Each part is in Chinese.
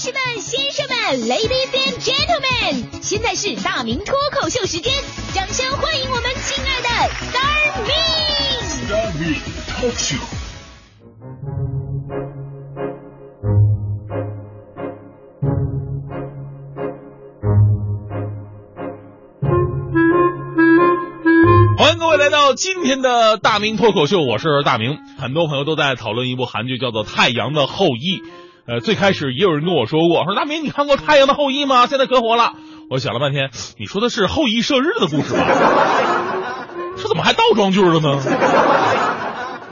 士们、先生们，Ladies and Gentlemen，现在是大明脱口秀时间，掌声欢迎我们亲爱的 Star Me。Star Me Talk Show。欢迎各位来到今天的大明脱口秀，我是大明。很多朋友都在讨论一部韩剧，叫做《太阳的后裔》。呃，最开始也有人跟我说过，说大明，你看过《太阳的后裔》吗？现在可火了。我想了半天，你说的是后羿射日的故事吧？这怎么还倒装句了呢？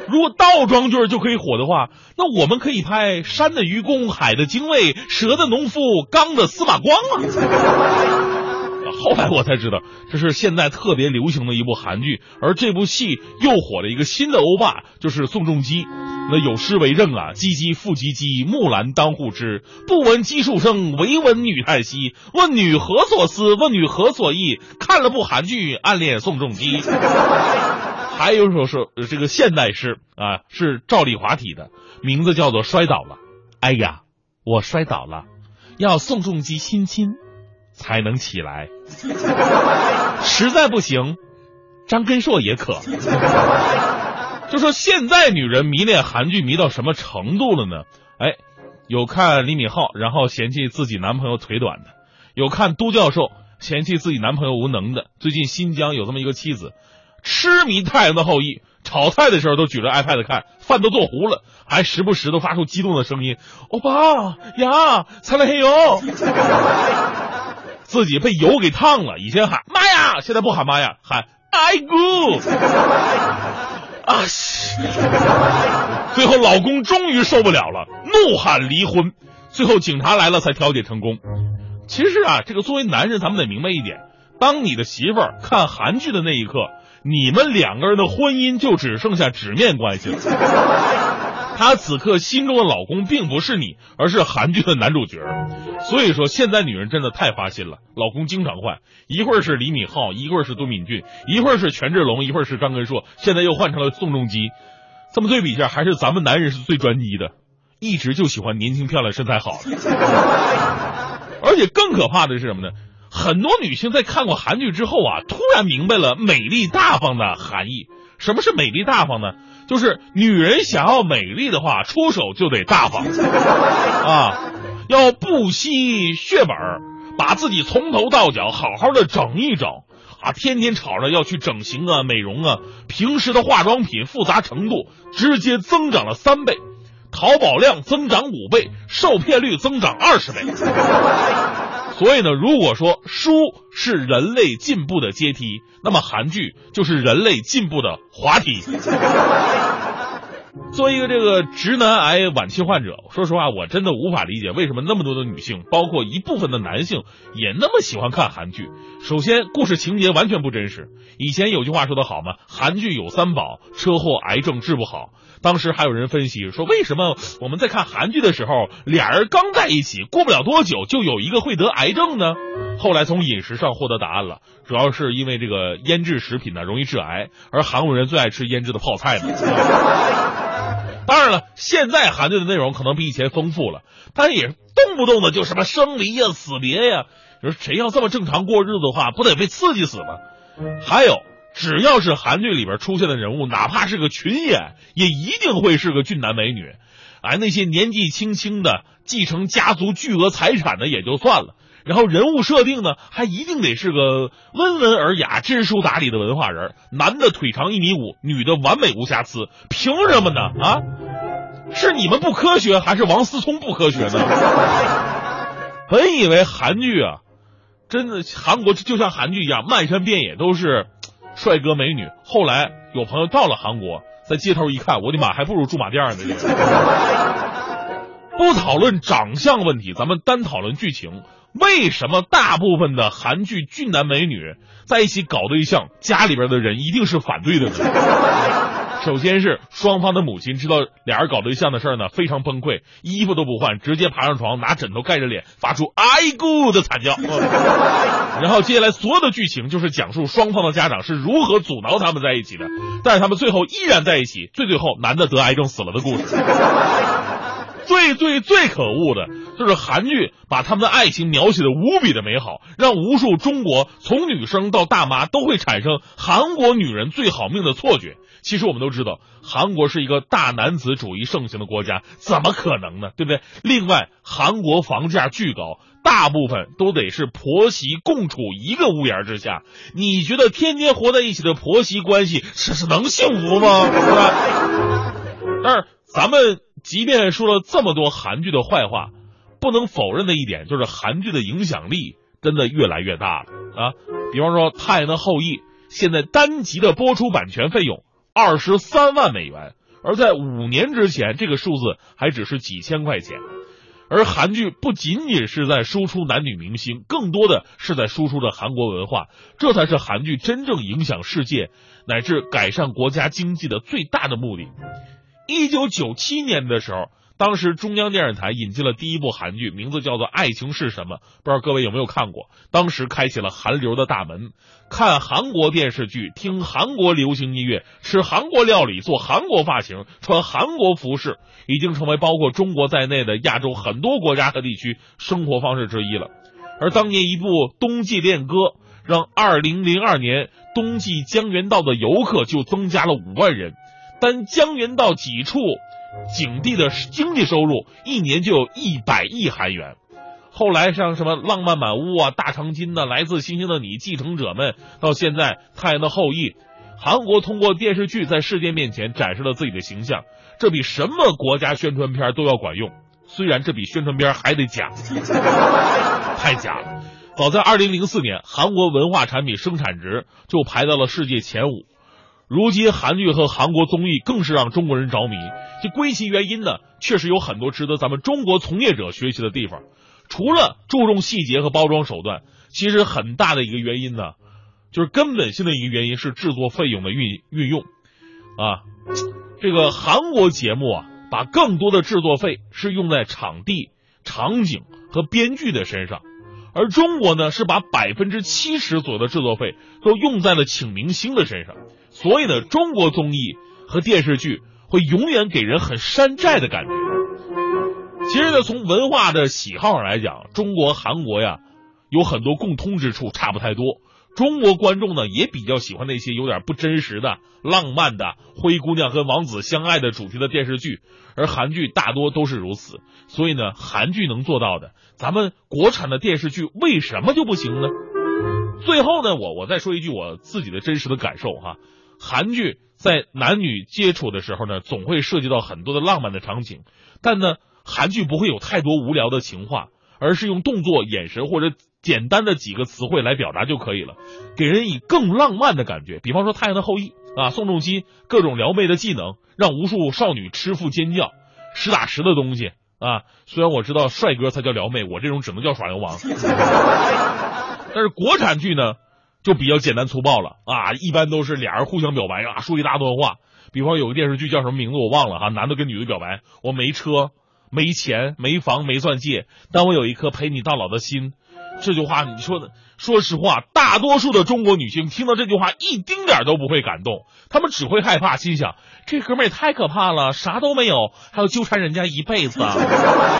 如果倒装句就可以火的话，那我们可以拍山的愚公、海的精卫、蛇的农夫、钢的司马光啊。我才知道，这是现在特别流行的一部韩剧，而这部戏又火了一个新的欧巴，就是宋仲基。那有诗为证啊：“唧唧复唧唧，木兰当户织。不闻机杼声，惟闻女叹息。问女何所思？问女何所忆？看了部韩剧，暗恋宋仲基。”还有一首是这个现代诗啊，是赵丽华体的，名字叫做《摔倒了》。哎呀，我摔倒了，要宋仲基亲亲。才能起来，实在不行，张根硕也可。就说现在女人迷恋韩剧迷到什么程度了呢？哎，有看李敏镐然后嫌弃自己男朋友腿短的，有看都教授嫌弃自己男朋友无能的。最近新疆有这么一个妻子，痴迷《太阳的后裔》，炒菜的时候都举着 iPad 看，饭都做糊了，还时不时的发出激动的声音：“欧巴呀，擦了黑油。”自己被油给烫了，以前喊妈呀，现在不喊妈呀，喊哎姑。啊西！最后老公终于受不了了，怒喊离婚。最后警察来了才调解成功。其实啊，这个作为男人，咱们得明白一点：当你的媳妇儿看韩剧的那一刻，你们两个人的婚姻就只剩下纸面关系了。她此刻心中的老公并不是你，而是韩剧的男主角。所以说，现在女人真的太花心了，老公经常换，一会儿是李敏镐，一会儿是都敏俊，一会儿是权志龙，一会儿是张根硕，现在又换成了宋仲基。这么对比一下，还是咱们男人是最专一的，一直就喜欢年轻漂亮、身材好的。而且更可怕的是什么呢？很多女性在看过韩剧之后啊，突然明白了“美丽大方”的含义。什么是美丽大方呢？就是女人想要美丽的话，出手就得大方 啊，要不惜血本，把自己从头到脚好好的整一整啊，天天吵着要去整形啊、美容啊，平时的化妆品复杂程度直接增长了三倍，淘宝量增长五倍，受骗率增长二十倍。所以呢，如果说书是人类进步的阶梯，那么韩剧就是人类进步的滑梯。作为一个这个直男癌晚期患者，说实话，我真的无法理解为什么那么多的女性，包括一部分的男性，也那么喜欢看韩剧。首先，故事情节完全不真实。以前有句话说得好嘛，韩剧有三宝：车祸、癌症治不好。当时还有人分析说，为什么我们在看韩剧的时候，俩人刚在一起，过不了多久就有一个会得癌症呢？后来从饮食上获得答案了，主要是因为这个腌制食品呢容易致癌，而韩国人最爱吃腌制的泡菜呢。当然了，现在韩剧的内容可能比以前丰富了，但也动不动的就什么生离呀、死别呀。你说谁要这么正常过日子的话，不得被刺激死吗？还有。只要是韩剧里边出现的人物，哪怕是个群演，也一定会是个俊男美女。哎，那些年纪轻轻的继承家族巨额财产的也就算了，然后人物设定呢，还一定得是个温文尔雅、知书达理的文化人。男的腿长一米五，女的完美无瑕疵，凭什么呢？啊，是你们不科学，还是王思聪不科学呢？本以为韩剧啊，真的韩国就像韩剧一样，漫山遍野都是。帅哥美女，后来有朋友到了韩国，在街头一看，我的妈，还不如驻马店呢。不讨论长相问题，咱们单讨论剧情。为什么大部分的韩剧俊男美女在一起搞对象，家里边的人一定是反对的呢？首先是双方的母亲知道俩人搞对象的事儿呢，非常崩溃，衣服都不换，直接爬上床，拿枕头盖着脸，发出“哎咕”的惨叫。然后接下来所有的剧情就是讲述双方的家长是如何阻挠他们在一起的，但是他们最后依然在一起，最最后男的得癌症死了的故事。最最最可恶的就是韩剧把他们的爱情描写的无比的美好，让无数中国从女生到大妈都会产生韩国女人最好命的错觉。其实我们都知道，韩国是一个大男子主义盛行的国家，怎么可能呢？对不对？另外，韩国房价巨高，大部分都得是婆媳共处一个屋檐之下。你觉得天天活在一起的婆媳关系，这是能幸福吗？是吧？但是咱们即便说了这么多韩剧的坏话，不能否认的一点就是韩剧的影响力真的越来越大了啊！比方说《太阳的后裔》，现在单集的播出版权费用。二十三万美元，而在五年之前，这个数字还只是几千块钱。而韩剧不仅仅是在输出男女明星，更多的是在输出着韩国文化，这才是韩剧真正影响世界乃至改善国家经济的最大的目的。一九九七年的时候。当时中央电视台引进了第一部韩剧，名字叫做《爱情是什么》，不知道各位有没有看过？当时开启了韩流的大门，看韩国电视剧，听韩国流行音乐，吃韩国料理，做韩国发型，穿韩国服饰，已经成为包括中国在内的亚洲很多国家和地区生活方式之一了。而当年一部《冬季恋歌》，让2002年冬季江原道的游客就增加了五万人，但江原道几处。景地的经济收入一年就有一百亿韩元。后来像什么《浪漫满屋》啊、《大长今》呐、《来自星星的你》、《继承者们》，到现在《太阳的后裔》，韩国通过电视剧在世界面前展示了自己的形象，这比什么国家宣传片都要管用。虽然这比宣传片还得假，太假了。早在二零零四年，韩国文化产品生产值就排到了世界前五。如今韩剧和韩国综艺更是让中国人着迷。这归其原因呢，确实有很多值得咱们中国从业者学习的地方。除了注重细节和包装手段，其实很大的一个原因呢，就是根本性的一个原因是制作费用的运运用。啊，这个韩国节目啊，把更多的制作费是用在场地、场景和编剧的身上，而中国呢，是把百分之七十左右的制作费都用在了请明星的身上。所以呢，中国综艺和电视剧会永远给人很山寨的感觉。其实呢，从文化的喜好上来讲，中国、韩国呀有很多共通之处，差不太多。中国观众呢也比较喜欢那些有点不真实的、浪漫的灰姑娘和王子相爱的主题的电视剧，而韩剧大多都是如此。所以呢，韩剧能做到的，咱们国产的电视剧为什么就不行呢？最后呢，我我再说一句我自己的真实的感受哈。韩剧在男女接触的时候呢，总会涉及到很多的浪漫的场景，但呢，韩剧不会有太多无聊的情话，而是用动作、眼神或者简单的几个词汇来表达就可以了，给人以更浪漫的感觉。比方说《太阳的后裔》啊，宋仲基各种撩妹的技能，让无数少女吃腹尖叫，实打实的东西啊。虽然我知道帅哥才叫撩妹，我这种只能叫耍流氓。但是国产剧呢？就比较简单粗暴了啊，一般都是俩人互相表白啊，说一大段话。比方有个电视剧叫什么名字我忘了哈，男的跟女的表白，我没车、没钱、没房、没钻戒，但我有一颗陪你到老的心。这句话你说的，说实话，大多数的中国女性听到这句话一丁点都不会感动，她们只会害怕，心想这哥们也太可怕了，啥都没有，还要纠缠人家一辈子啊。